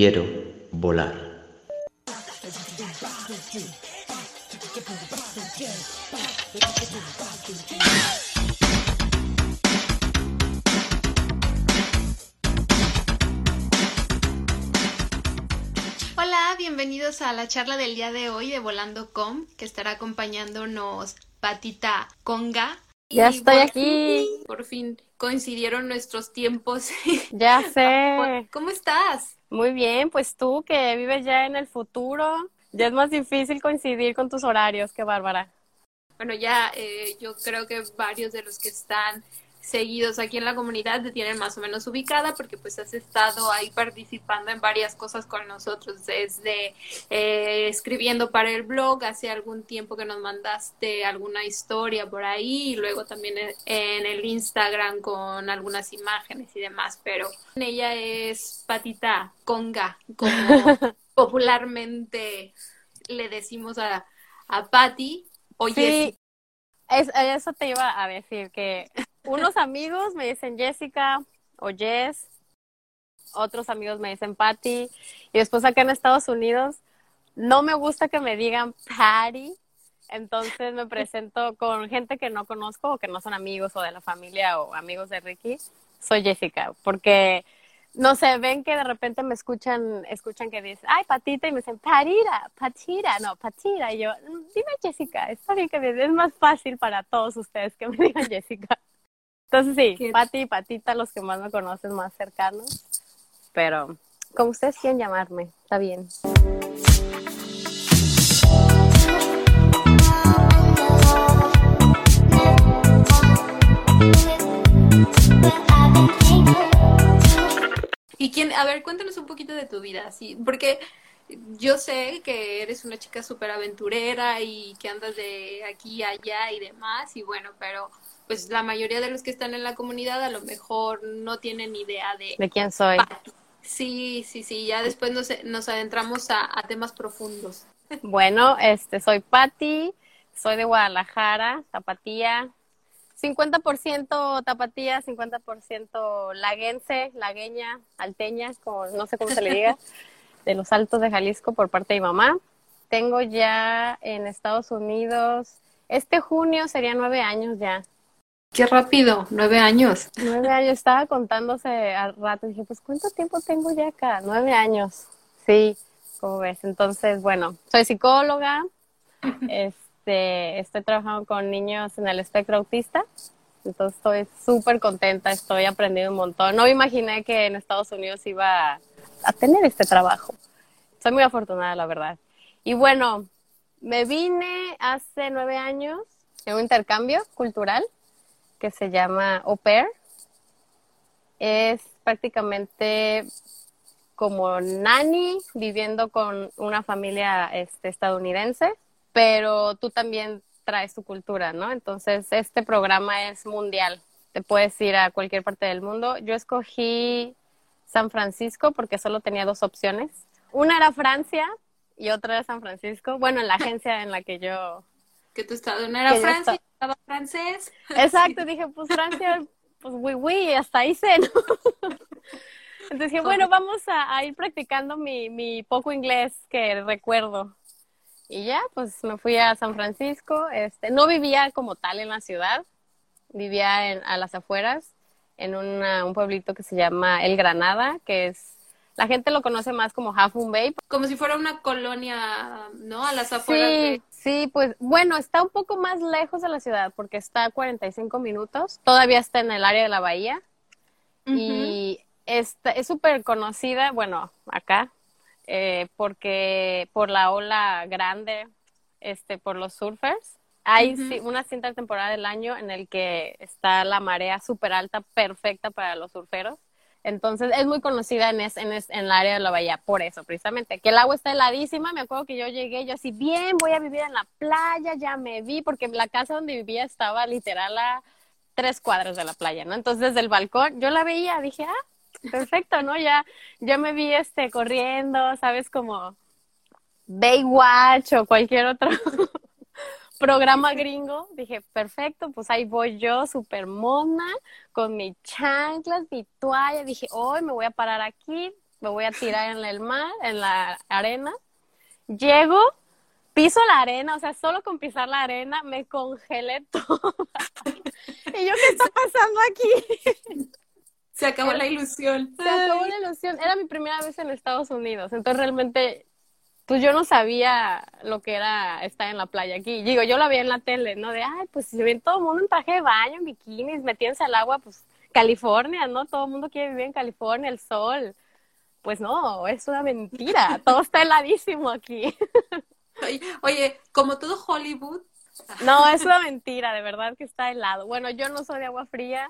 quiero volar. Hola, bienvenidos a la charla del día de hoy de Volando Com, que estará acompañándonos Patita Conga. Ya Y estoy por aquí. fin- por fin coincidieron nuestros tiempos. Ya sé. ¿Cómo estás? Muy bien, pues tú que vives ya en el futuro, ya es más difícil coincidir con tus horarios, qué bárbara. Bueno, ya eh, yo creo que varios de los que están seguidos aquí en la comunidad te tienen más o menos ubicada porque pues has estado ahí participando en varias cosas con nosotros, desde eh, escribiendo para el blog, hace algún tiempo que nos mandaste alguna historia por ahí y luego también en, el Instagram con algunas imágenes y demás, pero ella es Patita Conga, como popularmente le decimos a, a Patty. Oye, Sí, es- eso te iba a decir, que unos amigos me dicen Jessica o Jess, otros amigos me dicen Patty, y después acá en Estados Unidos no me gusta que me digan Patty, entonces me presento con gente que no conozco o que no son amigos o de la familia o amigos de Ricky, soy Jessica, porque no sé, ven que de repente me escuchan, escuchan que dicen, ay, patita, y me dicen, patira, patira, no, patira, y yo, "Mm, dime Jessica, está bien que me es más fácil para todos ustedes que me digan Jessica. Entonces sí, Pati y Patita, los que más me conocen, más cercanos, pero como ustedes quieren llamarme, está bien. ¿Y quién? A ver, cuéntanos un poquito de tu vida, sí, porque yo sé que eres una chica súper aventurera y que andas de aquí a allá y demás, y bueno, pero pues la mayoría de los que están en la comunidad a lo mejor no tienen idea de... ¿De quién soy? Sí, sí, sí, ya después nos, nos adentramos a, a temas profundos. Bueno, este, soy Patti, soy de Guadalajara, Tapatía, 50% Tapatía, 50% laguense, lagueña, alteña, como, no sé cómo se le diga, de los Altos de Jalisco por parte de mi mamá. Tengo ya en Estados Unidos, este junio sería nueve años ya. Qué rápido, nueve años. Nueve años, estaba contándose al rato, dije, pues ¿cuánto tiempo tengo ya acá? Nueve años, sí, como ves. Entonces, bueno, soy psicóloga, este, estoy trabajando con niños en el espectro autista, entonces estoy súper contenta, estoy aprendiendo un montón. No me imaginé que en Estados Unidos iba a tener este trabajo. Soy muy afortunada, la verdad. Y bueno, me vine hace nueve años en un intercambio cultural que se llama Au Pair. Es prácticamente como nanny viviendo con una familia este, estadounidense, pero tú también traes tu cultura, ¿no? Entonces, este programa es mundial. Te puedes ir a cualquier parte del mundo. Yo escogí San Francisco porque solo tenía dos opciones. Una era Francia y otra era San Francisco. Bueno, en la agencia en la que yo Que tu estado no era Francia, estaba francés. Exacto, dije, pues Francia, pues oui, oui, hasta ahí sé, ¿no? Entonces dije, bueno, vamos a, a ir practicando mi, mi poco inglés que recuerdo. Y ya, pues me fui a San Francisco. Este, no vivía como tal en la ciudad, vivía en, a las afueras, en una- un pueblito que se llama El Granada, que es, la gente lo conoce más como Half Moon Bay, Como si fuera una colonia, ¿no? A las afueras Sí, de... sí, pues bueno, está un poco más lejos de la ciudad porque está a 45 minutos. Todavía está en el área de la bahía y está, es súper conocida, bueno, acá, eh, porque por la ola grande, este, por los surfers. Hay una cierta temporada del año en el que está la marea súper alta, perfecta para los surferos. Entonces es muy conocida en, es, en, es- en el área de la bahía, por eso precisamente, que el agua está heladísima. Me acuerdo que yo llegué, yo así, bien, voy a vivir en la playa, ya me vi, porque la casa donde vivía estaba literal a tres cuadras de la playa, ¿no? Entonces desde el balcón yo la veía, dije, ah, perfecto, ¿no? Ya, ya me vi este corriendo, ¿sabes? Como Baywatch o cualquier otro programa gringo, dije, perfecto, pues ahí voy yo, súper mona, con mis chanclas, mi toalla, dije, hoy me voy a parar aquí, me voy a tirar en el mar, en la arena. Llego, piso la arena, o sea, solo con pisar la arena me congelé toda. y yo, ¿qué está pasando aquí? Se acabó la ilusión. Se acabó la ilusión. Era mi primera vez en Estados Unidos, entonces realmente, pues yo no sabía lo que era estar en la playa aquí. Digo, yo la vi en la tele, ¿no? De, ay, pues si ven todo el mundo en traje de baño, en bikinis, metiéndose al agua, pues California, ¿no? Todo el mundo quiere vivir en California, el sol. Pues no, es una mentira. Todo está heladísimo aquí. Oye, oye, como todo Hollywood. No, es una mentira, de verdad que está helado. Bueno, yo no soy de agua fría,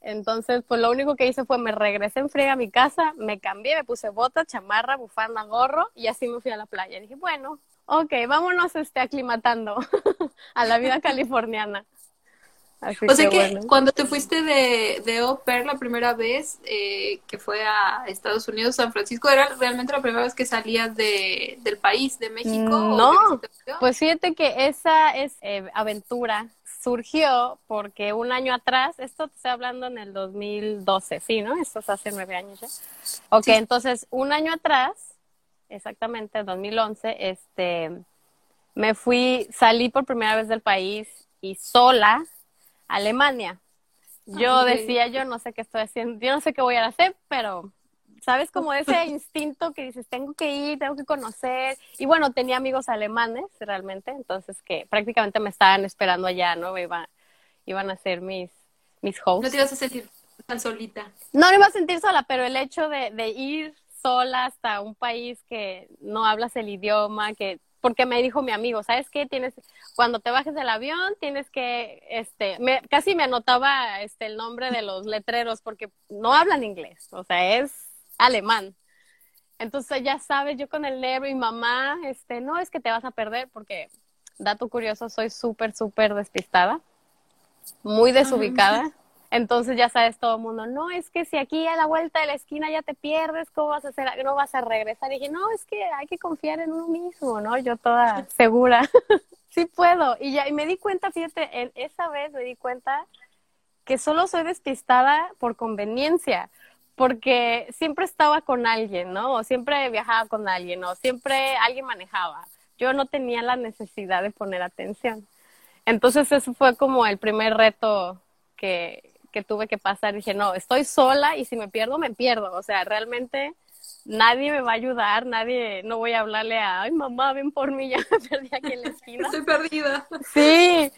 entonces, pues lo único que hice fue me regresé en fría a mi casa, me cambié, me puse bota, chamarra, bufanda, gorro y así me fui a la playa. dije, bueno, ok, vámonos este, aclimatando a la vida californiana. Así o sea que, cuando te fuiste de, de au pair la primera vez, eh, que fue a Estados Unidos, San Francisco, ¿era realmente la primera vez que salías de, del país, de México? No, pues fíjate que esa es eh, aventura surgió porque un año atrás, esto te estoy hablando en el 2012, sí, ¿no? Esto es hace nueve años ya. Ok, entonces un año atrás, exactamente, en 2011, este, me fui, salí por primera vez del país y sola a Alemania. Yo decía, yo no sé qué estoy haciendo, yo no sé qué voy a hacer, pero ¿sabes? Como ese instinto que dices, tengo que ir, tengo que conocer. Y bueno, tenía amigos alemanes realmente, entonces que prácticamente me estaban esperando allá, ¿no? Iba, iban a ser mis, mis hosts. ¿No te ibas a sentir tan solita? No, no iba a sentir sola, pero el hecho de, de ir sola hasta un país que no hablas el idioma, que porque me dijo mi amigo, ¿sabes qué? Tienes, cuando te bajes del avión, tienes que, este, me, casi me anotaba este el nombre de los letreros porque no hablan inglés, o sea, es alemán. Entonces ya sabes, yo con el nervio y mamá, este, no es que te vas a perder porque, dato curioso, soy súper, súper despistada, muy desubicada. Entonces ya sabes todo el mundo, no, es que si aquí a la vuelta de la esquina ya te pierdes, ¿cómo vas a hacer? No vas a regresar. Y dije, no, es que hay que confiar en uno mismo, ¿no? Yo toda segura, sí puedo. Y ya, y me di cuenta, fíjate, en esa vez me di cuenta que solo soy despistada por conveniencia porque siempre estaba con alguien, ¿no? O siempre viajaba con alguien, o siempre alguien manejaba. Yo no tenía la necesidad de poner atención. Entonces eso fue como el primer reto que, que tuve que pasar. Dije, no, estoy sola y si me pierdo, me pierdo. O sea, realmente nadie me va a ayudar, nadie, no voy a hablarle a, ay mamá, ven por mí, ya me perdí aquí en la esquina. Estoy perdida. Sí,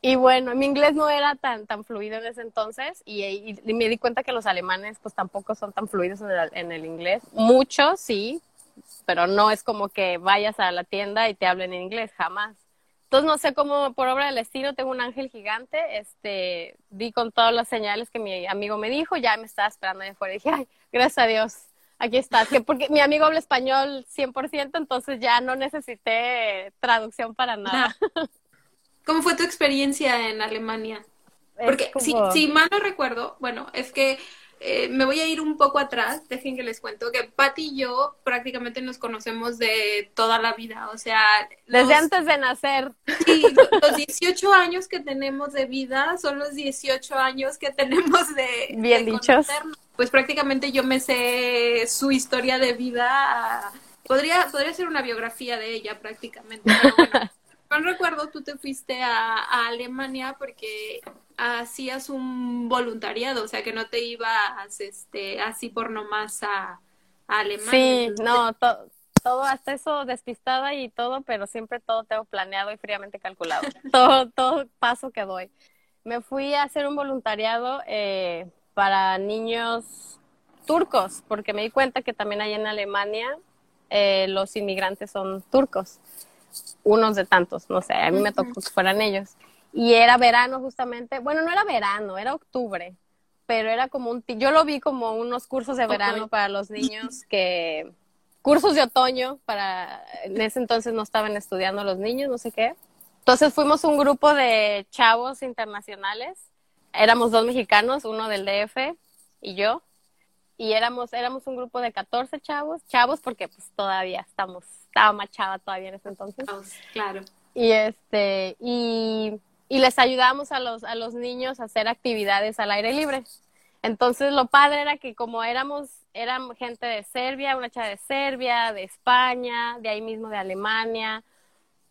y bueno, mi inglés no era tan, tan fluido en ese entonces y, me di cuenta que los alemanes pues tampoco son tan fluidos en el, en el, inglés. Muchos sí, pero no es como que vayas a la tienda y te hablen en inglés, jamás. Entonces no sé cómo por obra del estilo tengo un ángel gigante, este, di con todas las señales que mi amigo me dijo, ya me estaba esperando ahí afuera y dije, ay, gracias a Dios, aquí estás, que porque mi amigo habla español 100%, entonces ya no necesité traducción para nada. ¿Cómo fue tu experiencia en Alemania? Porque si, si, mal no recuerdo, bueno, es que eh, me voy a ir un poco atrás, dejen que les cuento que Patti y yo prácticamente nos conocemos de toda la vida, o sea... Desde antes de nacer. Sí, los 18 años que tenemos de vida son los 18 años que tenemos de... Bien dichos. Pues prácticamente yo me sé su historia de vida. Podría, podría ser una biografía de ella prácticamente. Pero bueno, no recuerdo, tú te fuiste a, Alemania porque hacías un voluntariado, o sea, que no te ibas este, así por nomás a, Alemania. Sí, no, todo, hasta eso despistada y todo, pero siempre todo tengo planeado y fríamente calculado. todo, todo paso que doy. Me fui a hacer un voluntariado eh, para niños turcos, porque me di cuenta que también hay en Alemania eh, los inmigrantes son turcos unos de tantos, no sé, a mí me tocó que fueran ellos. Y era verano justamente, bueno, no era verano, era octubre, pero era como un, yo lo vi como unos cursos de verano para los niños que, cursos de otoño para, en ese entonces no estaban estudiando los niños, no sé qué. Entonces fuimos un grupo de chavos internacionales, éramos dos mexicanos, uno del DF y yo, y éramos, éramos un grupo de 14 chavos, chavos porque pues todavía estamos estaba machada todavía en ese entonces. Claro. Y este, y, y les ayudamos a los, a los niños a hacer actividades al aire libre. Entonces lo padre era que como éramos, eran gente de Serbia, una chava de Serbia, de España, de ahí mismo de Alemania,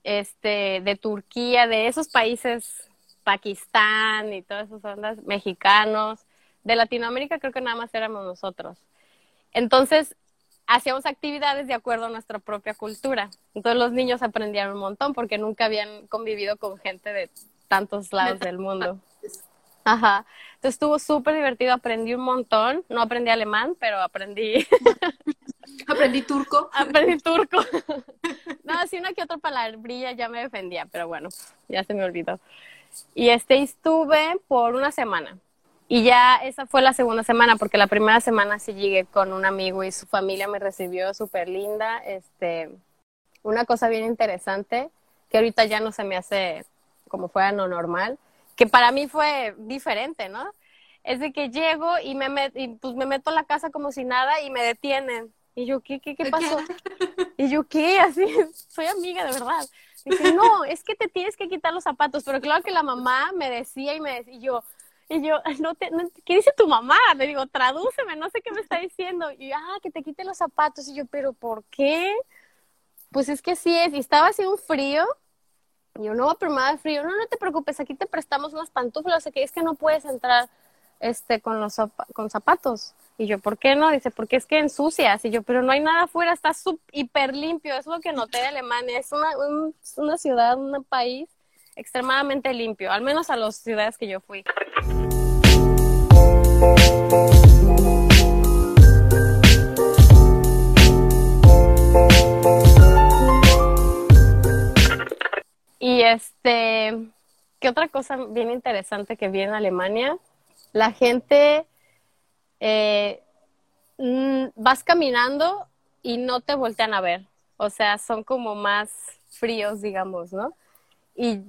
este, de Turquía, de esos países, Pakistán y todas esas ondas, mexicanos, de Latinoamérica creo que nada más éramos nosotros. Entonces, hacíamos actividades de acuerdo a nuestra propia cultura. Entonces los niños aprendían un montón porque nunca habían convivido con gente de tantos lados del mundo. Ajá. Entonces estuvo súper divertido, aprendí un montón. No aprendí alemán, pero aprendí. aprendí turco. aprendí turco. no, si una que otra palabrilla ya me defendía, pero bueno, ya se me olvidó. Y este estuve por una semana. Y ya esa fue la segunda semana, porque la primera semana sí llegué con un amigo y su familia me recibió súper linda. Este, una cosa bien interesante, que ahorita ya no se me hace como fuera lo normal, que para mí fue diferente, ¿no? Es de que llego y me, y pues me meto a la casa como si nada y me detienen. Y yo, ¿qué, qué, qué pasó? Y yo, ¿qué? Así, soy amiga de verdad. Dice, no, es que te tienes que quitar los zapatos. Pero claro que la mamá me decía y me decía, y yo, y yo, no te, ¿qué dice tu mamá? Le digo, tradúceme, no sé qué me está diciendo. Y ah, que te quite los zapatos. Y yo, ¿pero por qué? Pues es que sí es. Y estaba así un frío. Y yo, no, pero me frío. No, no te preocupes, aquí te prestamos unas pantuflas. O que es que no puedes entrar este, con los con zapatos. Y yo, ¿por qué no? Dice, porque es que ensucias. Y yo, pero no hay nada afuera, está sub, hiper limpio. Es lo que noté de Alemania. Es una, una ciudad, un país extremadamente limpio, al menos a las ciudades que yo fui. Y este, ¿qué otra cosa bien interesante que vi en Alemania? La gente, eh, mm, vas caminando y no te voltean a ver. O sea, son como más fríos, digamos, ¿no? Y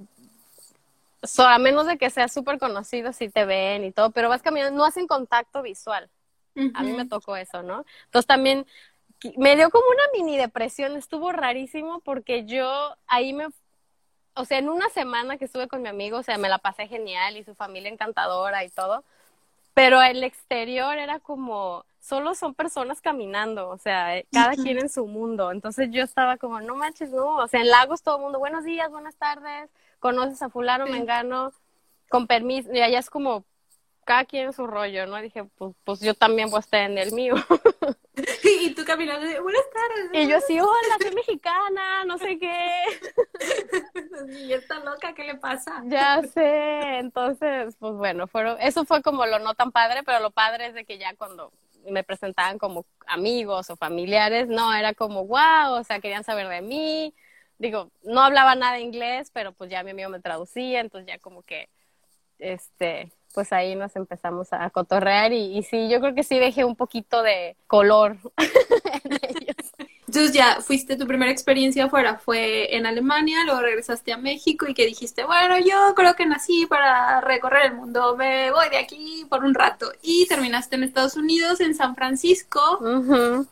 so, a menos de que sea súper conocido, sí te ven y todo, pero vas caminando, no hacen contacto visual. A mí me tocó eso, ¿no? Entonces también me dio como una mini depresión, estuvo rarísimo porque yo ahí me, o sea, en una semana que estuve con mi amigo, o sea, me la pasé genial y su familia encantadora y todo, pero el exterior era como, solo son personas caminando, o sea, cada quien en su mundo. Entonces yo estaba como, no manches, no, o sea, en Lagos todo el mundo, buenos días, buenas tardes, conoces a fulano, me mengano, con permiso, y allá es como cada quien en su rollo, ¿no? dije, pues, pues yo también voy a estar en el mío. y tú caminando, buenas tardes. Y yo así, hola, soy mexicana, no sé qué. y está loca, ¿qué le pasa? Ya sé, entonces, pues bueno, fueron, eso fue como lo no tan padre, pero lo padre es de que ya cuando me presentaban como amigos o familiares, no, era como, wow, o sea, querían saber de mí, digo, no hablaba nada inglés, pero pues ya mi amigo me traducía, entonces ya como que, este, pues ahí nos empezamos a cotorrear y, y sí, yo creo que sí dejé un poquito de color en ellos. Entonces ya fuiste, tu primera experiencia afuera fue en Alemania, luego regresaste a México y que dijiste, bueno, yo creo que nací para recorrer el mundo, me voy de aquí por un rato. Y terminaste en Estados Unidos, en San Francisco.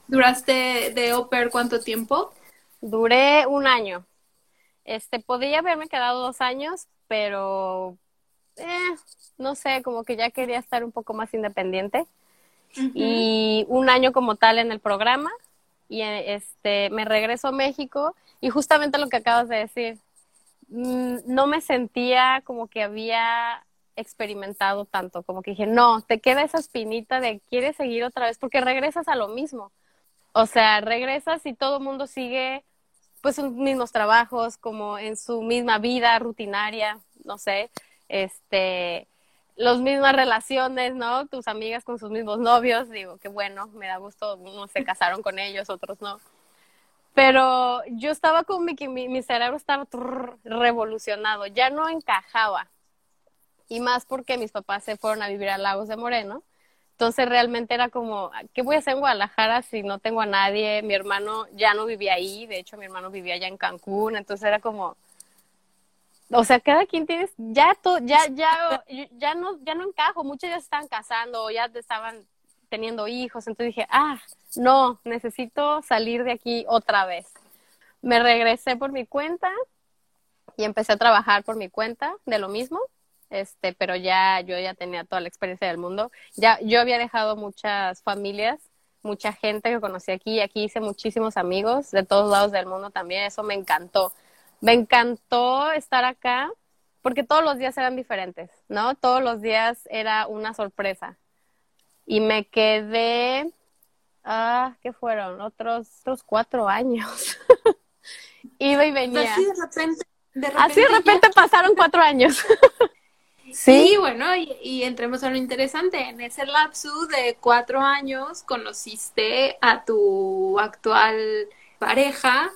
¿Duraste de Oper cuánto tiempo? Duré un año. Este, podría haberme quedado dos años, pero eh, no sé, como que ya quería estar un poco más independiente. Y un año como tal en el programa. Y este, me regreso a México. Y justamente lo que acabas de decir, mm, no me sentía como que había experimentado tanto, como que dije, no, te queda esa espinita de quieres seguir otra vez, porque regresas a lo mismo. O sea, regresas y todo el mundo sigue pues sus mismos trabajos, como en su misma vida rutinaria, no sé, este, las mismas relaciones, ¿no? Tus amigas con sus mismos novios, digo, que bueno, me da gusto, unos se casaron con ellos, otros no. Pero yo estaba con mi, mi, mi cerebro estaba revolucionado, ya no encajaba. Y más porque mis papás se fueron a vivir a Lagos de Moreno entonces realmente era como, ¿qué voy a hacer en Guadalajara si no tengo a nadie? Mi hermano ya no vivía ahí, de hecho mi hermano vivía allá en Cancún, entonces era como, o sea, cada quien tiene, ya to, ya, ya, ya no, ya no encajo, muchos ya se estaban casando ya estaban teniendo hijos, entonces dije, ah, no, necesito salir de aquí otra vez. Me regresé por mi cuenta y empecé a trabajar por mi cuenta de lo mismo este, pero ya yo ya tenía toda la experiencia del mundo. Ya yo había dejado muchas familias, mucha gente que conocí aquí, aquí hice muchísimos amigos de todos lados del mundo también, eso me encantó. Me encantó estar acá porque todos los días eran diferentes, ¿no? Todos los días era una sorpresa. Y me quedé, ah, ¿qué fueron? Otros, otros cuatro años. Iba y venía. Así de repente, de repente, Así de repente pasaron cuatro años. Sí, bueno, y, y, entremos a lo interesante. En ese lapso de cuatro años conociste a tu actual pareja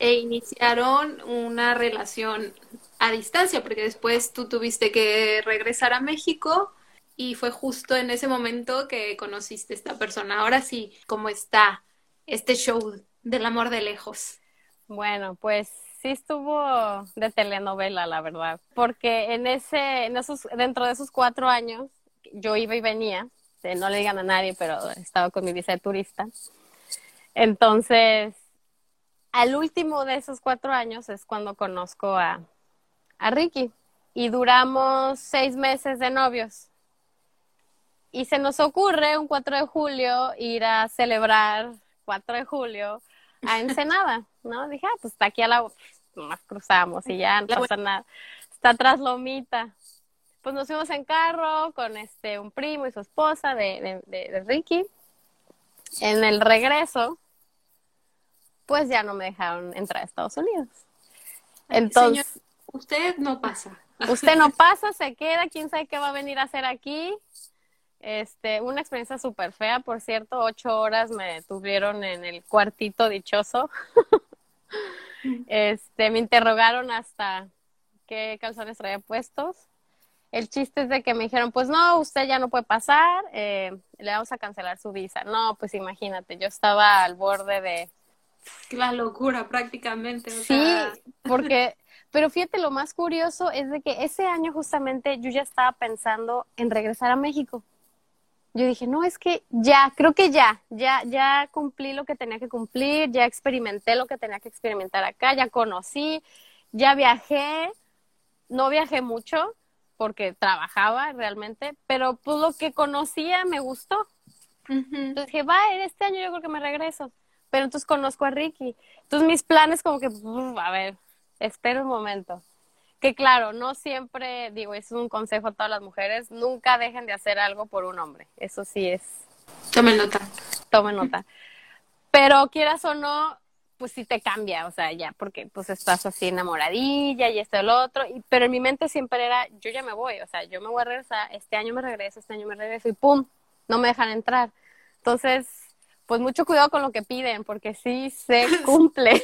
e iniciaron una relación a distancia, porque después tú tuviste que regresar a México y fue justo en ese momento que conociste a esta persona. Ahora sí, ¿cómo está este show del amor de lejos? Bueno, pues sí estuvo de telenovela, la verdad, porque en ese, en esos, dentro de esos cuatro años, yo iba y venía, no le digan a nadie, pero estaba con mi visa de turista. Entonces, al último de esos cuatro años es cuando conozco a, a Ricky y duramos seis meses de novios. Y se nos ocurre un 4 de julio ir a celebrar 4 de julio a Ensenada, ¿no? Dije, ah, pues está aquí a la, nomás cruzamos y ya no pasa nada. Está tras Lomita. Pues nos fuimos en carro con este un primo y su esposa de, de, de, de Ricky. En el regreso, pues ya no me dejaron entrar a Estados Unidos. Entonces, Señor, usted no pasa. usted no pasa, se queda, quién sabe qué va a venir a hacer aquí. Este, una experiencia súper fea, por cierto, ocho horas me tuvieron en el cuartito dichoso. este, me interrogaron hasta qué calzones traía puestos. El chiste es de que me dijeron, pues no, usted ya no puede pasar, eh, le vamos a cancelar su visa. No, pues imagínate, yo estaba al borde de... La locura prácticamente. O sí, sea... porque, pero fíjate, lo más curioso es de que ese año justamente yo ya estaba pensando en regresar a México yo dije, no, es que ya, creo que ya, ya, ya cumplí lo que tenía que cumplir, ya experimenté lo que tenía que experimentar acá, ya conocí, ya viajé, no viajé mucho porque trabajaba realmente, pero pues lo que conocía me gustó. Uh -huh. Entonces dije, va, este año yo creo que me regreso, pero entonces conozco a Ricky. Entonces mis planes como que, uf, a ver, espera un momento que claro, no siempre, digo, es un consejo a todas las mujeres, nunca dejen de hacer algo por un hombre. Eso sí es. Tomen nota. Tomen nota. Pero quieras o no, pues sí te cambia, o sea, ya, porque pues estás así enamoradilla y esto y lo otro, y, pero en mi mente siempre era, yo ya me voy, o sea, yo me voy a regresar, este año me regreso, este año me regreso y pum, no me dejan entrar. Entonces, pues mucho cuidado con lo que piden, porque sí se cumple.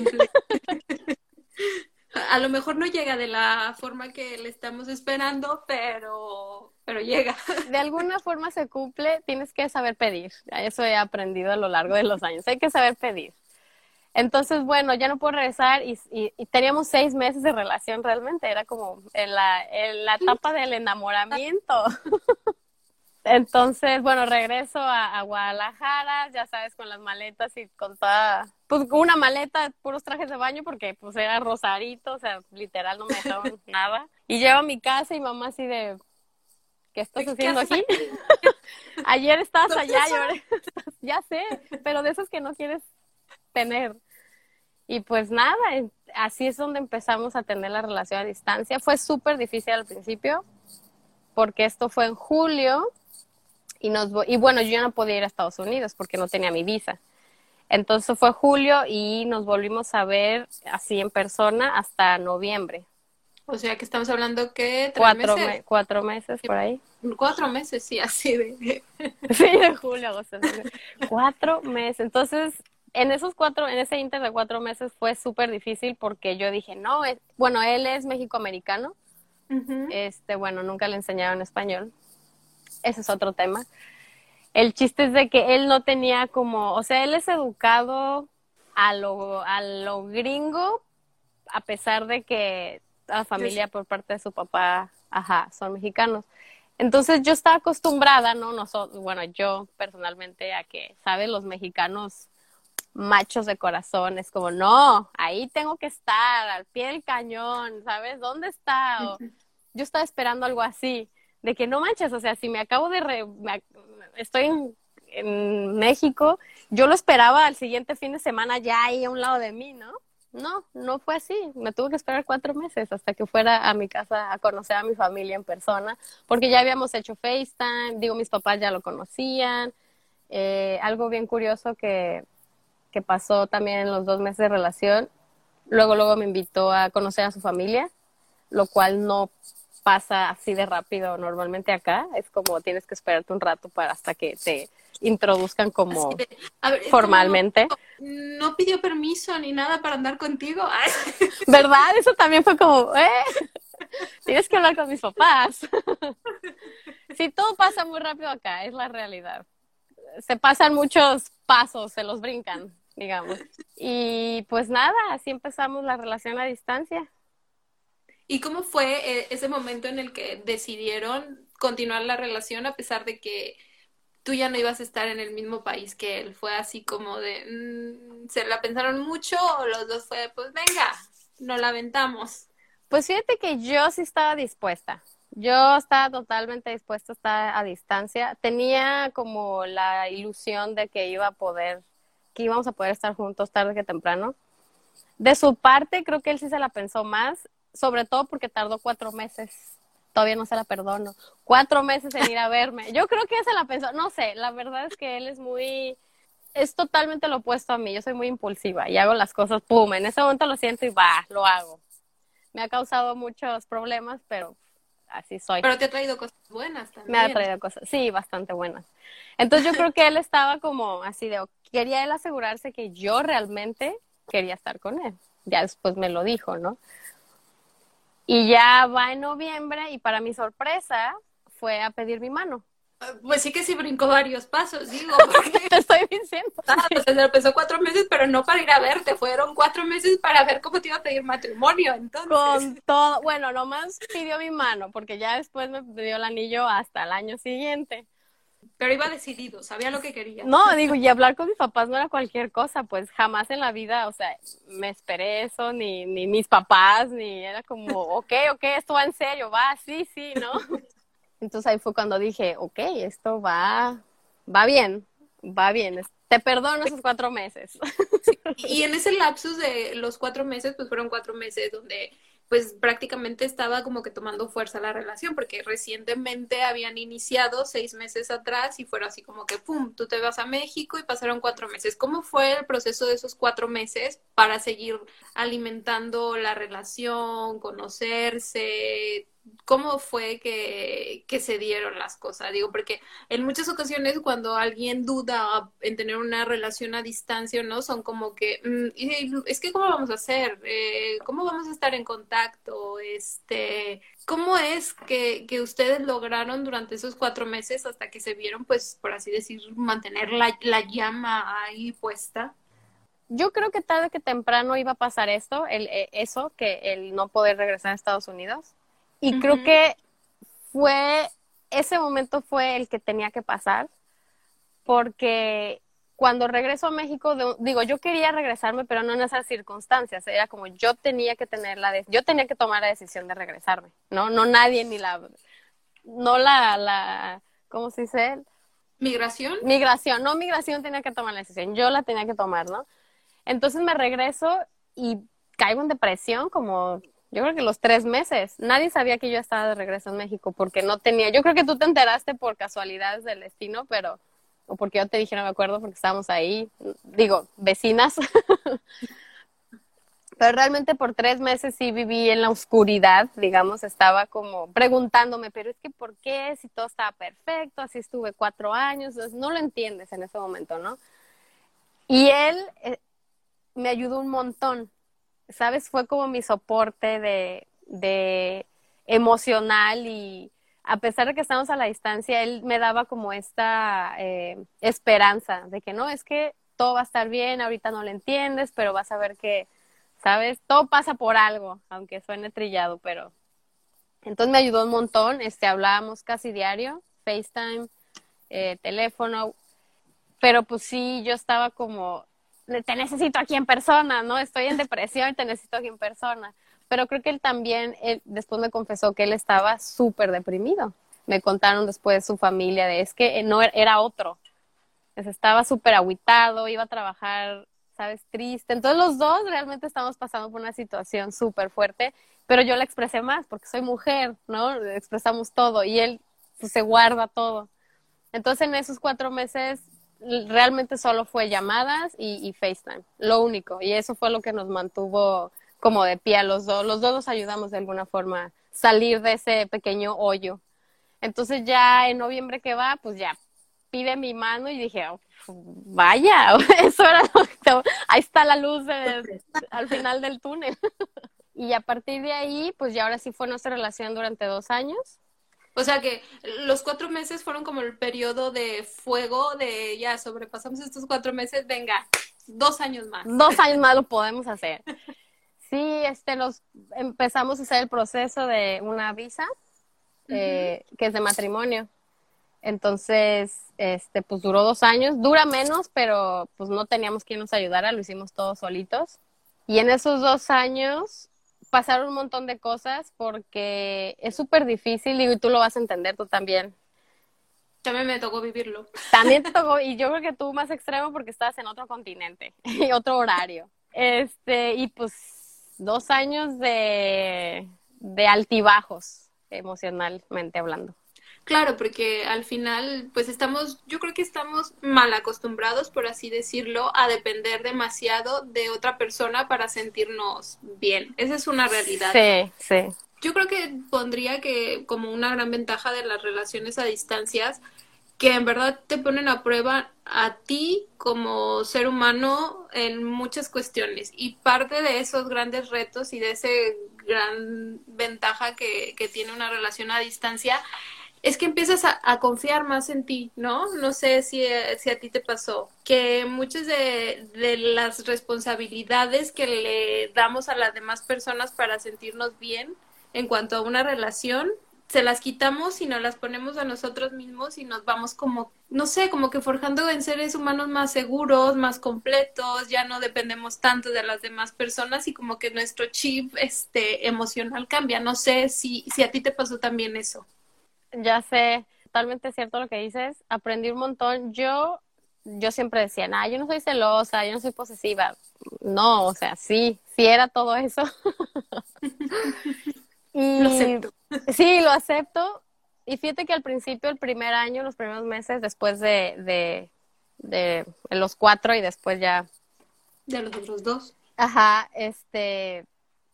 A lo mejor no llega de la forma que le estamos esperando, pero, pero llega. De alguna forma se cumple, tienes que saber pedir. Eso he aprendido a lo largo de los años. Hay que saber pedir. Entonces, bueno, ya no puedo regresar y, y, teníamos seis meses de relación realmente. Era como en la, en la etapa del enamoramiento. Entonces, bueno, regreso a, a, Guadalajara, ya sabes, con las maletas y con toda, pues con una maleta, puros trajes de baño, porque pues era rosarito, o sea, literal no me dejaron nada. Y llego a mi casa y mamá así de, ¿qué estás haciendo aquí? Ayer estabas allá y ahora, ya sé, pero de esos que no quieres tener. Y pues nada, así es donde empezamos a tener la relación a distancia. Fue súper difícil al principio, porque esto fue en julio y, nos, y bueno, yo ya no podía ir a Estados Unidos porque no tenía mi visa. Entonces fue julio y nos volvimos a ver así en persona hasta noviembre. O sea que estamos hablando que cuatro, meses. Me, cuatro meses por ahí. Cuatro meses, sí, así de. sí, de julio, agosto. cuatro meses. Entonces, en esos cuatro, en ese inter de cuatro meses fue súper difícil porque yo dije, no, es, bueno, él es mexicoamericano. Uh -huh. Este, bueno, nunca le enseñaron español ese es otro tema. El chiste es de que él no tenía como, o sea, él es educado a lo, a lo gringo, a pesar de que la familia por parte de su papá, ajá, son mexicanos. Entonces yo estaba acostumbrada, ¿no? Nosotros, bueno, yo personalmente a que, ¿sabes? Los mexicanos machos de corazón, es como, no, ahí tengo que estar, al pie del cañón, ¿sabes? ¿Dónde está? O, yo estaba esperando algo así, de que no manches, o sea, si me acabo de, re, estoy en, en, México, yo lo esperaba al siguiente fin de semana ya ahí a un lado de mí, ¿no? No, no fue así. Me tuve que esperar cuatro meses hasta que fuera a mi casa a conocer a mi familia en persona, porque ya habíamos hecho FaceTime, digo, mis papás ya lo conocían. Eh, algo bien curioso que, que pasó también en los dos meses de relación, luego, luego me invitó a conocer a su familia, lo cual no pasa así de rápido normalmente acá. Es como tienes que esperarte un rato para hasta que te introduzcan como formalmente. No, pidió permiso ni nada para andar contigo. ¿Verdad? Eso también fue como, eh, tienes que hablar con mis papás. sí, todo pasa muy rápido acá, es la realidad. Se pasan muchos pasos, se los brincan, digamos. Y pues nada, así empezamos la relación a distancia. ¿Y cómo fue eh, ese momento en el que decidieron continuar la relación a pesar de que tú ya no ibas a estar en el mismo país que él? ¿Fue así como de, mm, se la pensaron mucho o los dos fue, pues venga, nos la aventamos? Pues fíjate que yo sí estaba dispuesta. Yo estaba totalmente dispuesta a estar a distancia. Tenía como la ilusión de que iba a poder, que íbamos a poder estar juntos tarde que temprano. De su parte, creo que él sí se la pensó más sobre todo porque tardó cuatro meses. Todavía no se la perdono. Cuatro meses en ir a verme. Yo creo que se la pensó. No sé, la verdad es que él es muy. Es totalmente lo opuesto a mí. Yo soy muy impulsiva y hago las cosas, pum. En ese momento lo siento y va, lo hago. Me ha causado muchos problemas, pero así soy. Pero te ha traído cosas buenas también. Me ha traído cosas, sí, bastante buenas. Entonces yo creo que él estaba como así de, quería él asegurarse que yo realmente quería estar con él. Ya después me lo dijo, ¿no? Y ya va en noviembre y para mi sorpresa fue a pedir mi mano. Pues sí que sí brincó varios pasos, digo. Te estoy diciendo. Ah, se empezó cuatro meses, pero no para ir a verte, fueron cuatro meses para ver cómo te iba a pedir matrimonio, entonces. Con todo, bueno, nomás pidió mi mano, porque ya después me pidió el anillo hasta el año siguiente. Pero iba decidido, sabía lo que quería. No, digo, y hablar con mis papás no era cualquier cosa, pues jamás en la vida, o sea, me esperé eso, ni, ni mis papás, ni era como, ok, ok, esto va en serio, va, sí, sí, ¿no? Entonces ahí fue cuando dije, ok, esto va, va bien, va bien, te perdono esos cuatro meses. Y en ese lapsus de los cuatro meses, pues fueron cuatro meses donde pues prácticamente estaba como que tomando fuerza la relación, porque recientemente habían iniciado seis meses atrás y fueron así como que, ¡pum!, tú te vas a México y pasaron cuatro meses. ¿Cómo fue el proceso de esos cuatro meses para seguir alimentando la relación, conocerse, cómo fue que, que, se dieron las cosas. Digo, porque en muchas ocasiones cuando alguien duda en tener una relación a distancia, ¿no? Son como que, mm, es que ¿cómo vamos a hacer? Eh, ¿Cómo vamos a estar en contacto? Este, ¿Cómo es que, que ustedes lograron durante esos cuatro meses hasta que se vieron, pues, por así decir, mantener la, la llama ahí puesta? yo creo que tarde que temprano iba a pasar esto, el, eh, eso, que el no poder regresar a Estados Unidos. Y creo que fue, ese momento fue el que tenía que pasar, porque cuando regreso a México, digo, yo quería regresarme, pero no en esas circunstancias, era como yo tenía que tener la, yo tenía que tomar la decisión de regresarme, ¿no? No nadie ni la, no la, la, ¿cómo se dice? Migración. Migración, no migración tenía que tomar la decisión, yo la tenía que tomar, ¿no? Entonces me regreso y caigo en depresión como yo creo que los tres meses. Nadie sabía que yo estaba de regreso en México porque no tenía, yo creo que tú te enteraste por casualidades del destino, pero, o porque yo te dije, no me acuerdo, porque estábamos ahí, digo, vecinas. pero realmente por tres meses sí viví en la oscuridad, digamos, estaba como preguntándome, pero es que ¿por qué? Si todo estaba perfecto, así estuve cuatro años, no lo entiendes en ese momento, ¿no? Y él eh, me ayudó un montón, ¿sabes? Fue como mi soporte de, de emocional y a pesar de que estamos a la distancia, él me daba como esta eh, esperanza de que no, es que todo va a estar bien, ahorita no lo entiendes, pero vas a ver que, ¿sabes? Todo pasa por algo, aunque suene trillado, pero... Entonces me ayudó un montón, este, hablábamos casi diario, FaceTime, eh, teléfono, pero pues sí, yo estaba como te necesito aquí en persona, ¿no? Estoy en depresión y te necesito aquí en persona. pero creo que él también, después me confesó que él estaba súper deprimido. Me contaron después su familia de, es que no era otro. estaba súper aguitado, iba a trabajar, sabes, triste. Entonces los dos realmente estamos pasando por una situación súper fuerte, pero yo la expresé más porque soy mujer, ¿no? Expresamos todo y él pues, se guarda todo. Entonces en esos cuatro meses realmente solo fue llamadas y, FaceTime, lo único. Y eso fue lo que nos mantuvo como de pie a los dos. Los dos nos ayudamos de alguna forma a salir de ese pequeño hoyo. Entonces ya en noviembre que va, pues ya pide mi mano y dije, oh, vaya, eso era ahí está la luz al final del túnel. y a partir de ahí, pues ya ahora sí fue nuestra relación durante dos años. O sea que los cuatro meses fueron como el periodo de fuego de ya sobrepasamos estos cuatro meses, venga, dos años más. Dos años más lo podemos hacer. Sí, este, nos empezamos a hacer el proceso de una visa, eh, que es de matrimonio. Entonces, este, pues duró dos años, dura menos, pero pues no teníamos quien nos ayudara, lo hicimos todos solitos. Y en esos dos años pasaron un montón de cosas porque es súper difícil y tú lo vas a entender tú también. También me tocó vivirlo. También te tocó, y yo creo que tú más extremo porque estabas en otro continente y otro horario. Este, y pues dos años de, de altibajos emocionalmente hablando. Claro, porque al final, pues estamos, yo creo que estamos mal acostumbrados, por así decirlo, a depender demasiado de otra persona para sentirnos bien. Esa es una realidad. Sí, sí. Yo creo que pondría que como una gran ventaja de las relaciones a distancias, que en verdad te ponen a prueba a ti como ser humano en muchas cuestiones. Y parte de esos grandes retos y de ese gran ventaja que, que tiene una relación a distancia es que empiezas a, confiar más en ti, ¿no? No sé si, si a ti te pasó, que muchas de, de, las responsabilidades que le damos a las demás personas para sentirnos bien en cuanto a una relación, se las quitamos y nos las ponemos a nosotros mismos y nos vamos como, no sé, como que forjando en seres humanos más seguros, más completos, ya no dependemos tanto de las demás personas y como que nuestro chip este emocional cambia. No sé si, si a ti te pasó también eso ya sé, totalmente cierto lo que dices. Aprendí un montón. Yo, yo siempre decía, nah, yo no soy celosa, yo no soy posesiva. No, o sea, sí, sí era todo eso. y, lo acepto. Sí, lo acepto. Y fíjate que al principio, el primer año, los primeros meses, después de, de, de los cuatro y después ya. De los otros dos. Ajá, este,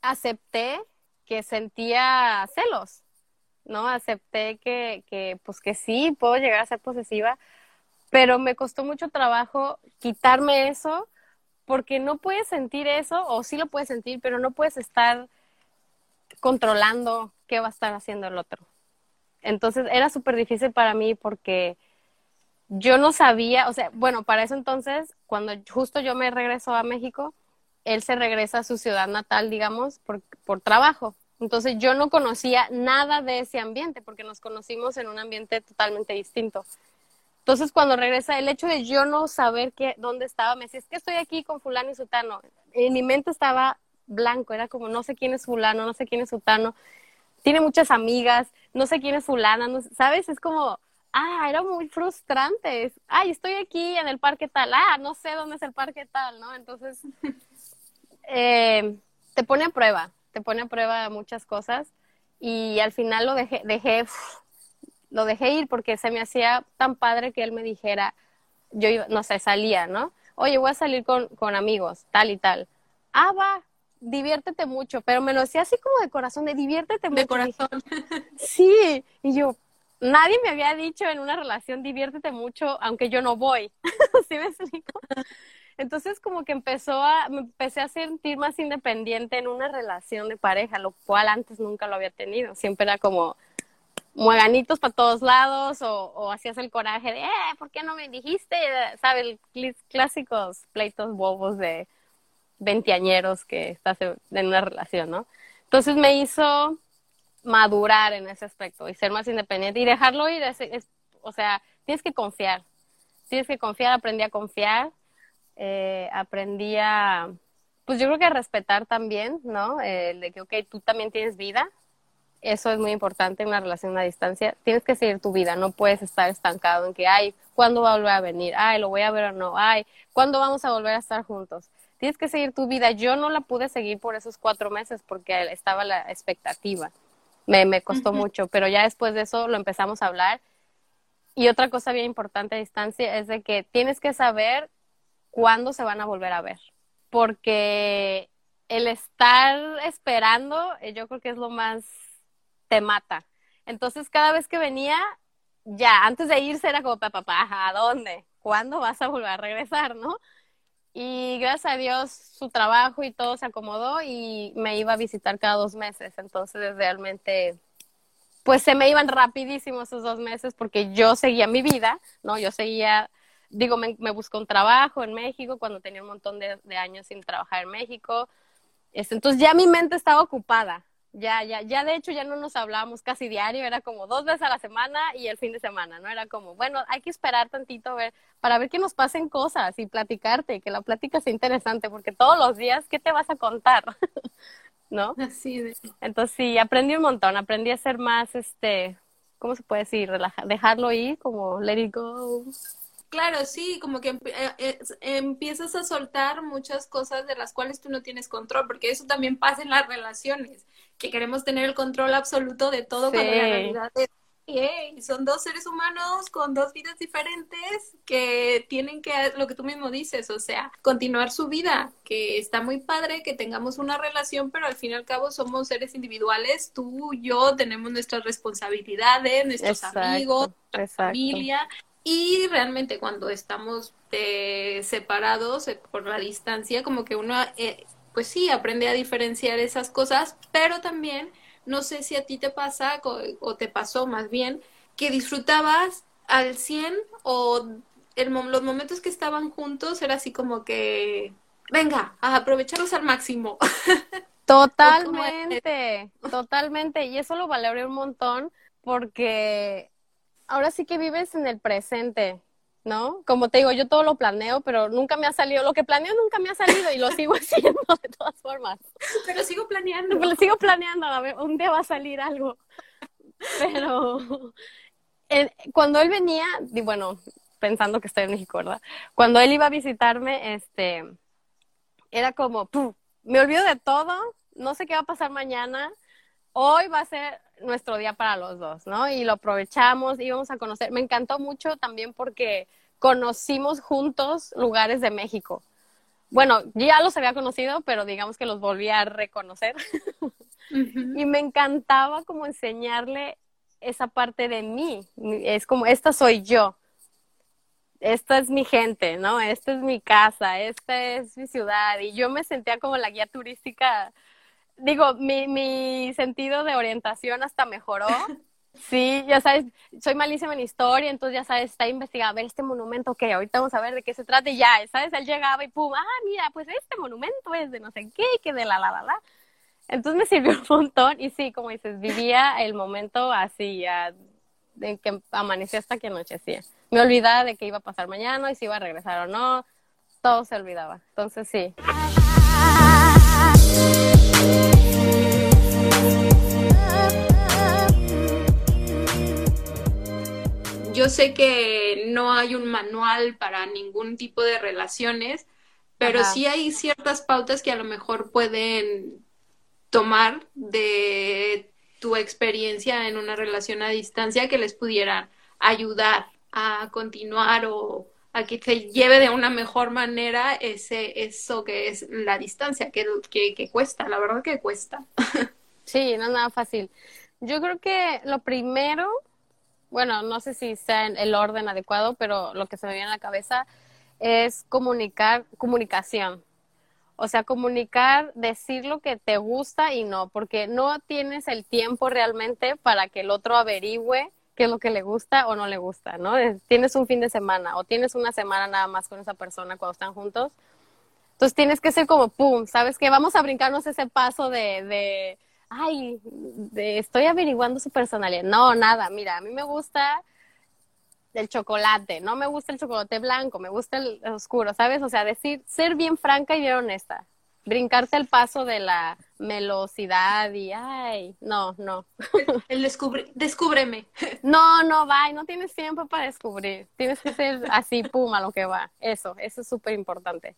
acepté que sentía celos ¿no? Acepté que, que, pues que sí, puedo llegar a ser posesiva, pero me costó mucho trabajo quitarme eso porque no puedes sentir eso, o sí lo puedes sentir, pero no puedes estar controlando qué va a estar haciendo el otro. Entonces era súper difícil para mí porque yo no sabía, o sea, bueno, para eso entonces, cuando justo yo me regreso a México, él se regresa a su ciudad natal, digamos, por, por trabajo. Entonces yo no conocía nada de ese ambiente porque nos conocimos en un ambiente totalmente distinto. Entonces cuando regresa, el hecho de yo no saber qué, dónde estaba, me decía, es que estoy aquí con fulano y sutano. En mi mente estaba blanco, era como, no sé quién es fulano, no sé quién es sutano. Tiene muchas amigas, no sé quién es fulana, no, ¿sabes? Es como, ah, era muy frustrante. Ay, estoy aquí en el parque tal, ah, no sé dónde es el parque tal, ¿no? Entonces, eh, te pone a prueba te pone a prueba muchas cosas y al final lo dejé, dejé, lo dejé ir porque se me hacía tan padre que él me dijera, yo iba, no sé, salía, ¿no? Oye, voy a salir con, con amigos, tal y tal. Ah, va, diviértete mucho, pero me lo decía así como de corazón, de diviértete mucho. De corazón. sí, y yo, nadie me había dicho en una relación, diviértete mucho, aunque yo no voy. ¿Sí me explico? Entonces como que empezó a, me empecé a sentir más independiente en una relación de pareja, lo cual antes nunca lo había tenido. Siempre era como mueganitos para todos lados o, o hacías el coraje de, eh, ¿por qué no me dijiste? ¿Sabes? Clásicos pleitos bobos de veinteañeros que estás en una relación, ¿no? Entonces me hizo madurar en ese aspecto y ser más independiente y dejarlo ir. o sea, tienes que confiar. Tienes que confiar, aprendí a confiar eh, aprendí a, pues yo creo que respetar también, ¿no? El de que, ok, tú también tienes vida. Eso es muy importante en una relación a distancia. Tienes que seguir tu vida, no puedes estar estancado en que, ay, ¿cuándo va a volver a venir? Ay, lo voy a ver o no. Ay, ¿cuándo vamos a volver a estar juntos? Tienes que seguir tu vida. Yo no la pude seguir por esos cuatro meses porque estaba la expectativa. Me, me costó mucho, pero ya después de eso lo empezamos a hablar. Y otra cosa bien importante a distancia es de que tienes que saber cuándo se van a volver a ver. Porque el estar esperando, eh, yo creo que es lo más te mata. Entonces, cada vez que venía, ya, antes de irse era como, papá, ¿a dónde? ¿Cuándo vas a volver a regresar, no? Y gracias a Dios su trabajo y todo se acomodó y me iba a visitar cada dos meses. Entonces realmente, pues se me iban rapidísimo esos dos meses porque yo seguía mi vida, ¿no? Yo seguía, digo, me, me buscó un trabajo en México cuando tenía un montón de, de años sin trabajar en México. Este, entonces ya mi mente estaba ocupada. Ya, ya, ya de hecho ya no nos hablábamos casi diario, era como dos veces a la semana y el fin de semana, ¿no? Era como, bueno, hay que esperar tantito ver, para ver que nos pasen cosas y platicarte, que la plática sea interesante, porque todos los días, ¿qué te vas a contar? ¿No? Así de... Entonces sí, aprendí un montón, aprendí a ser más, este, ¿cómo se puede decir? Relaja, dejarlo ir, como let it go. Claro, sí, como que eh, eh, empiezas a soltar muchas cosas de las cuales tú no tienes control, porque eso también pasa en las relaciones que queremos tener el control absoluto de todo cuando la realidad es son dos seres humanos con dos vidas diferentes que tienen que, lo que tú mismo dices, o sea, continuar su vida, que está muy padre que tengamos una relación, pero al fin y al cabo somos seres individuales, tú, yo, tenemos nuestras responsabilidades, nuestros amigos, nuestra familia, y realmente cuando estamos eh, separados eh, por la distancia, como que uno... Eh, pues sí, aprende a diferenciar esas cosas, pero también no sé si a ti te pasa o, te pasó más bien que disfrutabas al 100 o el, los momentos que estaban juntos era así como que, venga, a aprovecharlos al máximo. Totalmente, totalmente. Y eso lo valoré un montón porque ahora sí que vives en el presente. ¿no? Como te digo, yo todo lo planeo, pero nunca me ha salido, lo que planeo nunca me ha salido y lo sigo haciendo de todas formas. Pero sigo planeando. Pero sigo planeando, a ver, un día va a salir algo. Pero cuando él venía, y bueno, pensando que estoy en México, ¿verdad? Cuando él iba a visitarme, este, era como, me olvido de todo, no sé qué va a pasar mañana, hoy va a ser nuestro día para los dos, ¿no? Y lo aprovechamos, íbamos a conocer. Me encantó mucho también porque conocimos juntos lugares de México. Bueno, ya los había conocido, pero digamos que los volví a reconocer. Y me encantaba como enseñarle esa parte de mí. Es como, esta soy yo. Esta es mi gente, ¿no? Esta es mi casa, esta es mi ciudad. Y yo me sentía como la guía turística digo, mi, mi sentido de orientación hasta mejoró. Sí, ya sabes, soy malísima en historia, entonces ya sabes, está investigando, a ver este monumento, que ahorita vamos a ver de qué se trata y ya, ¿sabes? Él llegaba y pum, ah, mira, pues este monumento es de no sé qué, que de la la la la. Entonces me sirvió un montón y sí, como dices, vivía el momento así, ya, de que amanecía hasta que anochecía. Me olvidaba de que iba a pasar mañana y si iba a regresar o no, todo se olvidaba. Entonces sí. Yo sé que no hay un manual para ningún tipo de relaciones, pero sí hay ciertas pautas que a lo mejor pueden tomar de tu experiencia en una relación a distancia que les pudieran ayudar a continuar o a que te lleve de una mejor manera ese eso que es la distancia, que, que, cuesta, la verdad que cuesta. Sí, no es nada fácil. Yo creo que lo primero, bueno, no sé si sea en el orden adecuado, pero lo que se me viene a la cabeza es comunicar, comunicación. O sea, comunicar, decir lo que te gusta y no, porque no tienes el tiempo realmente para que el otro averigüe qué es lo que le gusta o no le gusta, ¿no? Tienes un fin de semana o tienes una semana nada más con esa persona cuando están juntos. Entonces tienes que ser como, ¡pum! ¿Sabes qué? Vamos a brincarnos ese paso de, de ay, de, estoy averiguando su personalidad. No, nada, mira, a mí me gusta el chocolate, no me gusta el chocolate blanco, me gusta el oscuro, ¿sabes? O sea, decir, ser bien franca y bien honesta. brincarte el paso de la melosidad y, ay, no, no. El descubre, descúbreme. No, no, va, no tienes tiempo para descubrir. Tienes que ser así, puma, lo que va. Eso, eso es súper importante.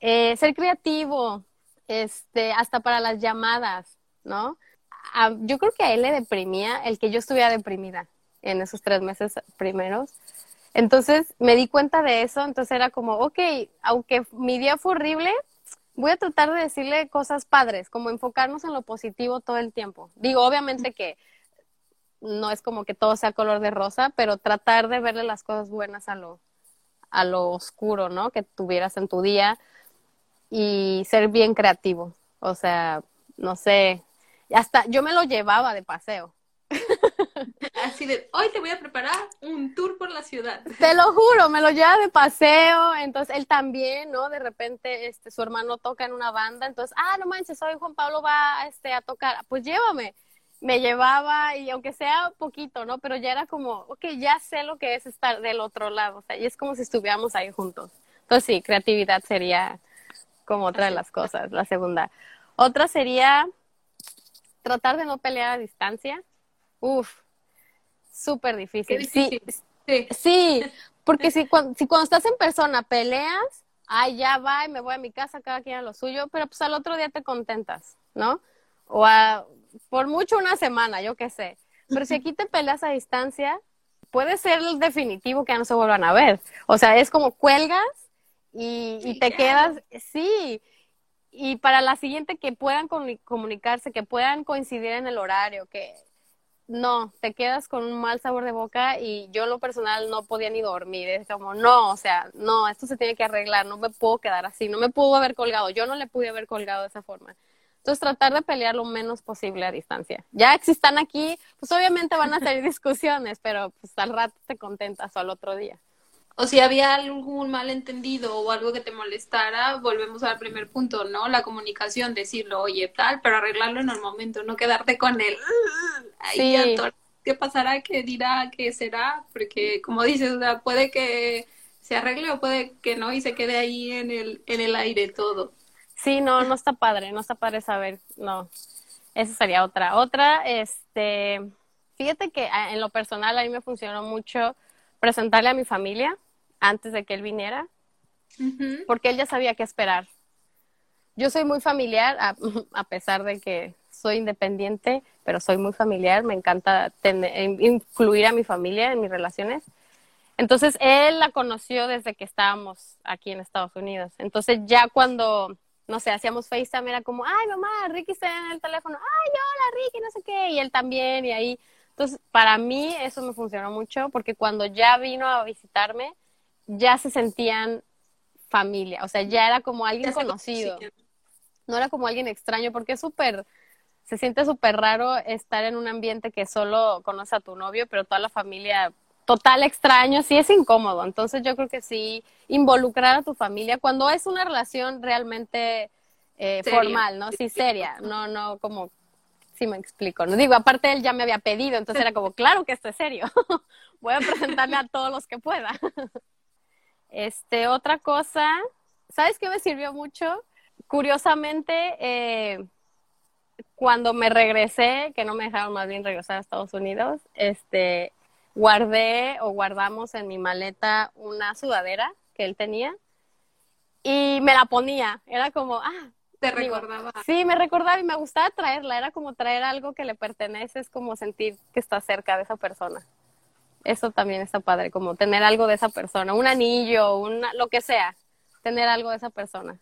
Eh, ser creativo, este, hasta para las llamadas, ¿no? yo creo que a él le deprimía el que yo estuviera deprimida en esos tres meses primeros. Entonces me di cuenta de eso, entonces era como, ok, aunque mi día fue horrible, voy a tratar de decirle cosas padres, como enfocarnos en lo positivo todo el tiempo. Digo, obviamente que no es como que todo sea color de rosa, pero tratar de verle las cosas buenas a lo, a lo oscuro, ¿no? Que tuvieras en tu día y ser bien creativo. O sea, no sé, hasta yo me lo llevaba de paseo. Así de, hoy te voy a preparar un tour por la ciudad. Te lo juro, me lo lleva de paseo, entonces él también, ¿no? De repente, este, su hermano toca en una banda, entonces, ah, no manches, hoy Juan Pablo va, este, a tocar, pues llévame. Me llevaba y aunque sea poquito, ¿no? Pero ya era como, ok, ya sé lo que es estar del otro lado, o sea, y es como si estuviéramos ahí juntos. Entonces sí, creatividad sería como otra de las cosas, la segunda. Otra sería tratar de no pelear a distancia. Uf, súper difícil. Sí, sí, porque si cuando, si cuando estás en persona peleas, ay, ya va y me voy a mi casa, cada quien a lo suyo, pero pues al otro día te contentas, ¿no? O a, por mucho una semana, yo qué sé. Pero si aquí te peleas a distancia, puede ser el definitivo que ya no se vuelvan a ver. O sea, es como cuelgas y, y te quedas, sí, y para la siguiente que puedan comunicarse, que puedan coincidir en el horario, que no, te quedas con un mal sabor de boca y yo en lo personal no podía ni dormir, es como, no, o sea, no, esto se tiene que arreglar, no me puedo quedar así, no me pudo haber colgado, yo no le pude haber colgado de esa forma. Entonces tratar de pelear lo menos posible a distancia. Ya que están aquí, pues obviamente van a salir discusiones, pero pues al rato te contentas o al otro día. O si había algún malentendido o algo que te molestara, volvemos al primer punto, ¿no? La comunicación, decirlo, oye, tal, pero arreglarlo en el momento, no quedarte con él. Ahí ¿Qué pasará? ¿Qué dirá? ¿Qué será? Porque, como dices, o sea, puede que se arregle o puede que no y se quede ahí en el, en el aire todo. Sí, no, no está padre, no está padre saber, no. Esa sería otra. Otra, este, fíjate que ah, en lo personal a mí me funcionó mucho presentarle a mi familia antes de que él viniera, porque él ya sabía qué esperar. Yo soy muy familiar, a, pesar de que soy independiente, pero soy muy familiar, me encanta tener, incluir a mi familia en mis relaciones. Entonces, él la conoció desde que estábamos aquí en Estados Unidos. Entonces, ya cuando, no sé, hacíamos FaceTime, era como, ay, mamá, Ricky está en el teléfono, ay, hola, Ricky, no sé qué, y él también, y ahí. Entonces, para mí eso me funcionó mucho, porque cuando ya vino a visitarme, ya se sentían familia, o sea, ya era como alguien conocido, no era como alguien extraño, porque es súper, se siente súper raro estar en un ambiente que solo conoce a tu novio, pero toda la familia total extraño, sí es incómodo, entonces yo creo que sí, involucrar a tu familia cuando es una relación realmente eh, formal, ¿no? Sí, seria, no, no como si me explico. No digo, aparte él ya me había pedido, entonces era como, claro que esto es serio. Voy a presentarle a todos los que pueda. Este, otra cosa, ¿sabes qué me sirvió mucho? Curiosamente, eh, cuando me regresé, que no me dejaron más bien regresar a Estados Unidos, este, guardé o guardamos en mi maleta una sudadera que él tenía y me la ponía. Era como, ah, te recordaba. Sí, me recordaba y me gustaba traerla. Era como traer algo que le pertenece, es como sentir que está cerca de esa persona eso también está padre, como tener algo de esa persona, un anillo, una, lo que sea, tener algo de esa persona.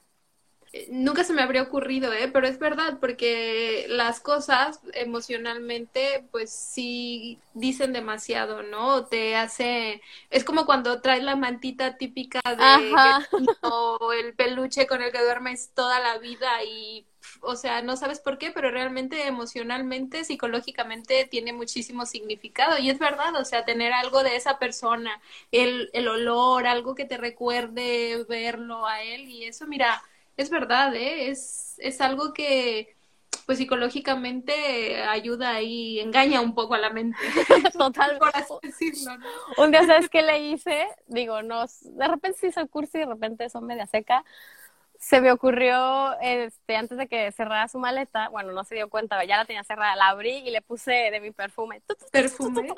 Eh, nunca se me habría ocurrido, ¿eh? pero es verdad, porque las cosas emocionalmente, pues sí dicen demasiado, ¿no? Te hace, es como cuando traes la mantita típica de o el peluche con el que duermes toda la vida y o sea, no sabes por qué, pero realmente emocionalmente, psicológicamente tiene muchísimo significado. Y es verdad, o sea, tener algo de esa persona, el, el olor, algo que te recuerde verlo a él. Y eso, mira, es verdad, ¿eh? Es, es algo que pues psicológicamente ayuda y engaña un poco a la mente. Total. Por así decirlo, ¿no? Un día, ¿sabes qué le hice? Digo, no, de repente sí soy cursi, de repente son media seca se me ocurrió, este, antes de que cerrara su maleta, bueno, no se dio cuenta, ya la tenía cerrada, la abrí y le puse de mi perfume. Perfume.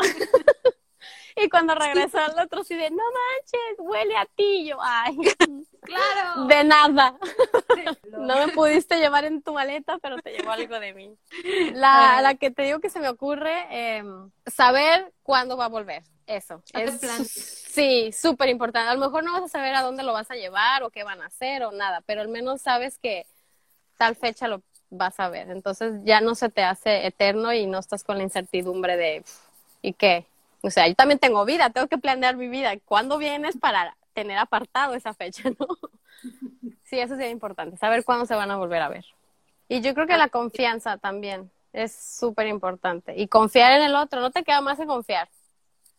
y cuando regresó al otro, sí de, no manches, huele a ti. Yo, ay, claro. De nada. no me pudiste llevar en tu maleta, pero te llevó algo de mí. La, la que te digo que se me ocurre, eh, saber cuándo va a volver. Eso. Es, sí, súper importante. A lo mejor no vas a saber a dónde lo vas a llevar o qué van a hacer o nada, pero al menos sabes que tal fecha lo vas a ver. Entonces ya no se te hace eterno y no estás con la incertidumbre de ¿y qué? O sea, yo también tengo vida, tengo que planear mi vida. ¿Cuándo vienes para tener apartado esa fecha, no? Sí, eso es importante, saber cuándo se van a volver a ver. Y yo creo que la confianza también es súper importante. Y confiar en el otro, no te queda más que confiar.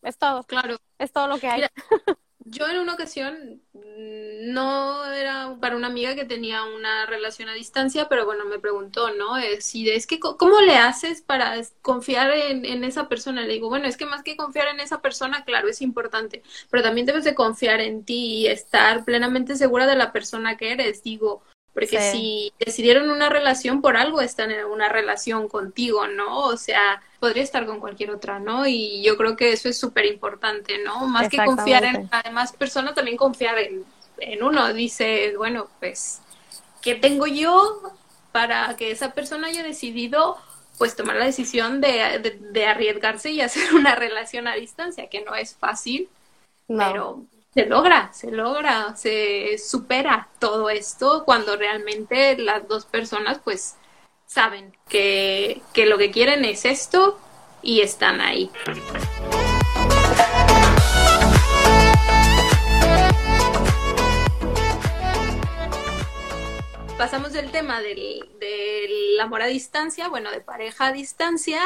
Es todo. Claro. Es todo lo que hay. yo en una ocasión mm, no era para una amiga que tenía una relación a distancia, pero bueno, me preguntó, ¿no? Eh, si es que, ¿cómo le haces para confiar en, en, esa persona? Le digo, bueno, es que más que confiar en esa persona, claro, es importante, pero también debes de confiar en ti y estar plenamente segura de la persona que eres. Digo, porque si decidieron una relación por algo, están en una relación contigo, ¿no? O sea, podría estar con cualquier otra, ¿no? Y yo creo que eso es súper importante, ¿no? Más que confiar en la demás persona, también confiar en, en uno. Dice, bueno, pues, ¿qué tengo yo para que esa persona haya decidido pues tomar la decisión de, de, arriesgarse y hacer una relación a distancia, que no es fácil, pero se logra, se logra, se supera todo esto cuando realmente las dos personas pues saben que, que lo que quieren es esto y están ahí. Pasamos del tema del, del amor a distancia, bueno, de pareja a distancia,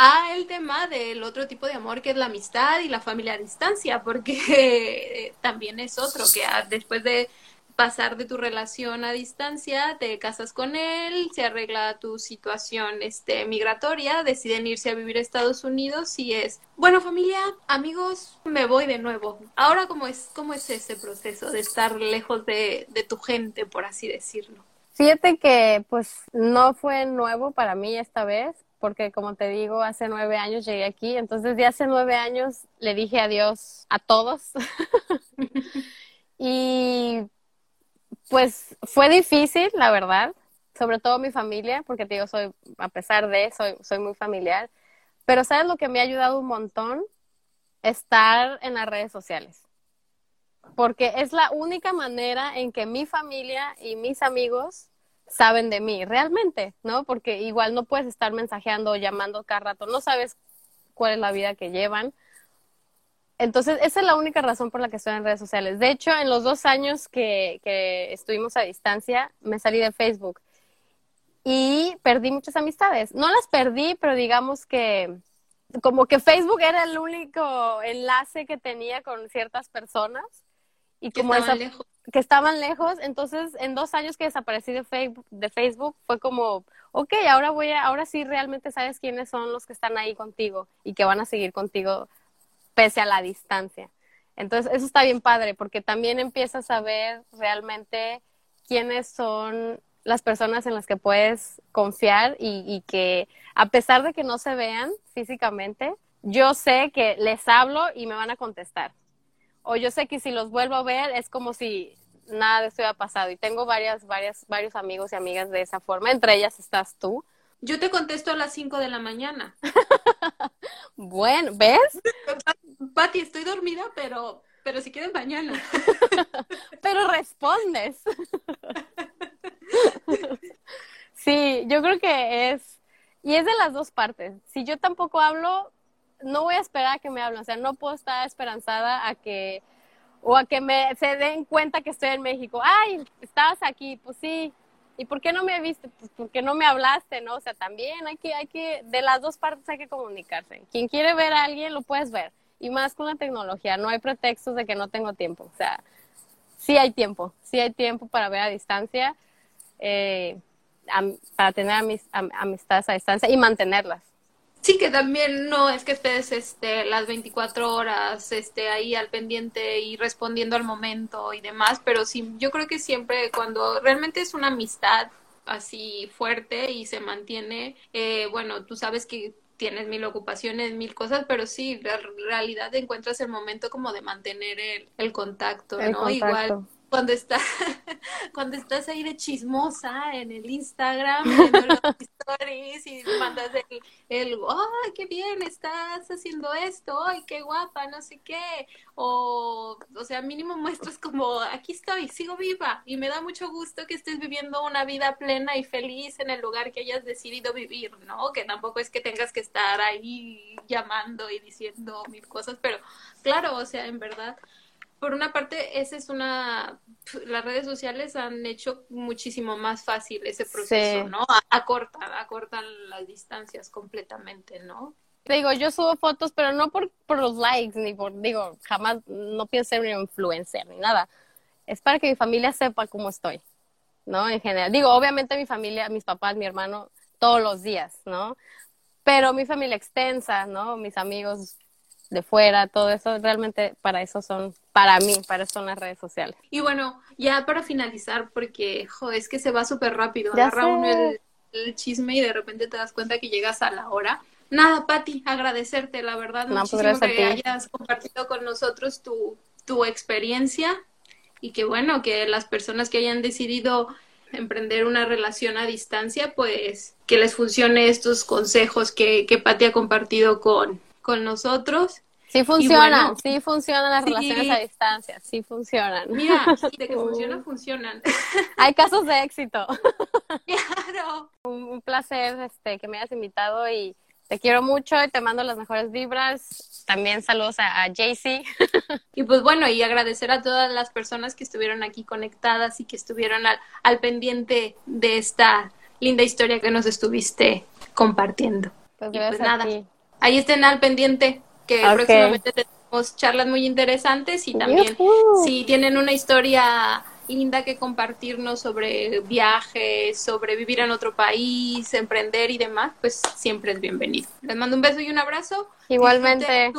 a el tema del otro tipo de amor que es la amistad y la familia a distancia, porque también es otro, que después de pasar de tu relación a distancia, te casas con él, se arregla tu situación este, migratoria, deciden irse a vivir a Estados Unidos y es, bueno familia, amigos, me voy de nuevo. Ahora, ¿cómo es, cómo es ese proceso de estar lejos de, de tu gente, por así decirlo? Fíjate que pues no fue nuevo para mí esta vez, porque como te digo, hace nueve años llegué aquí, entonces de hace nueve años le dije adiós a todos. y pues fue difícil, la verdad, sobre todo mi familia, porque te digo, soy, a pesar de, soy, soy muy familiar, pero ¿sabes lo que me ha ayudado un montón? Estar en las redes sociales. Porque es la única manera en que mi familia y mis amigos saben de mí, realmente, ¿no? Porque igual no puedes estar mensajeando o llamando cada rato, no sabes cuál es la vida que llevan. Entonces, esa es la única razón por la que estoy en redes sociales. De hecho, en los dos años que, que estuvimos a distancia, me salí de Facebook y perdí muchas amistades. No las perdí, pero digamos que como que Facebook era el único enlace que tenía con ciertas personas y como esa, lejos que estaban lejos, entonces en dos años que desaparecí de Facebook, de Facebook fue como, ok, ahora voy a, ahora sí realmente sabes quiénes son los que están ahí contigo y que van a seguir contigo pese a la distancia. Entonces eso está bien padre porque también empiezas a ver realmente quiénes son las personas en las que puedes confiar y, y que a pesar de que no se vean físicamente, yo sé que les hablo y me van a contestar o yo sé que si los vuelvo a ver es como si nada de esto hubiera pasado. Y tengo varias, varias, varios amigos y amigas de esa forma, entre ellas estás tú. Yo te contesto a las 5 de la mañana. bueno, ¿ves? Pati, estoy dormida, pero, pero si quieres mañana. pero respondes. sí, yo creo que es, y es de las dos partes. Si yo tampoco hablo, no voy a esperar a que me hablen, o sea, no puedo estar esperanzada a que, o a que me, se den cuenta que estoy en México. Ay, estabas aquí, pues sí. ¿Y por qué no me viste? Pues porque no me hablaste, ¿no? O sea, también hay que, hay que, de las dos partes hay que comunicarse. Quien quiere ver a alguien, lo puedes ver. Y más con la tecnología, no hay pretextos de que no tengo tiempo. O sea, sí hay tiempo, sí hay tiempo para ver a distancia, eh, para tener amistades a distancia y mantenerlas Sí, que también no es que estés este, las 24 horas este, ahí al pendiente y respondiendo al momento y demás, pero sí, yo creo que siempre cuando realmente es una amistad así fuerte y se mantiene, eh, bueno, tú sabes que tienes mil ocupaciones, mil cosas, pero sí, en realidad encuentras el momento como de mantener el, el contacto, ¿no? Igual cuando estás cuando estás ahí de chismosa en el Instagram viendo los stories y mandas el, el ay qué bien estás haciendo esto ay qué guapa no sé qué o o sea mínimo muestras como aquí estoy sigo viva y me da mucho gusto que estés viviendo una vida plena y feliz en el lugar que hayas decidido vivir no que tampoco es que tengas que estar ahí llamando y diciendo mil cosas pero claro o sea en verdad por una parte, esa es una, las redes sociales han hecho muchísimo más fácil ese proceso, ¿no? Acortan, acortan las distancias completamente, ¿no? Digo, yo subo fotos, pero no por, por los likes, ni por, digo, jamás, no pienso ser un influencer, ni nada. Es para que mi familia sepa cómo estoy, ¿no? En general. Digo, obviamente mi familia, mis papás, mi hermano, todos los días, ¿no? Pero mi familia extensa, ¿no? Mis amigos de fuera, todo eso, realmente para eso son, para mí, para eso son las redes sociales. Y bueno, ya para finalizar, porque, es que se va súper rápido, agarra uno el, chisme y de repente te das cuenta que llegas a la hora. Nada, Patti, agradecerte, la verdad, no, pues muchísimo que hayas compartido con nosotros tu, tu experiencia y que bueno, que las personas que hayan decidido emprender una relación a distancia, pues que les funcione estos consejos que, que Patti ha compartido con, con nosotros. Sí funcionan, sí funcionan las relaciones a distancia, sí funcionan. Mira, de que funcionan, funcionan. Hay casos de éxito. Claro. Un, placer este, que me hayas invitado y te quiero mucho y te mando las mejores vibras. También saludos a, a Jaycee. Y pues bueno, y agradecer a todas las personas que estuvieron aquí conectadas y que estuvieron al, al pendiente de esta linda historia que nos estuviste compartiendo. Pues, y pues nada ahí estén al pendiente, que próximamente tenemos charlas muy interesantes y también si tienen una historia linda que compartirnos sobre viajes, sobre vivir en otro país, emprender y demás, pues siempre es bienvenido. Les mando un beso y un abrazo. Igualmente.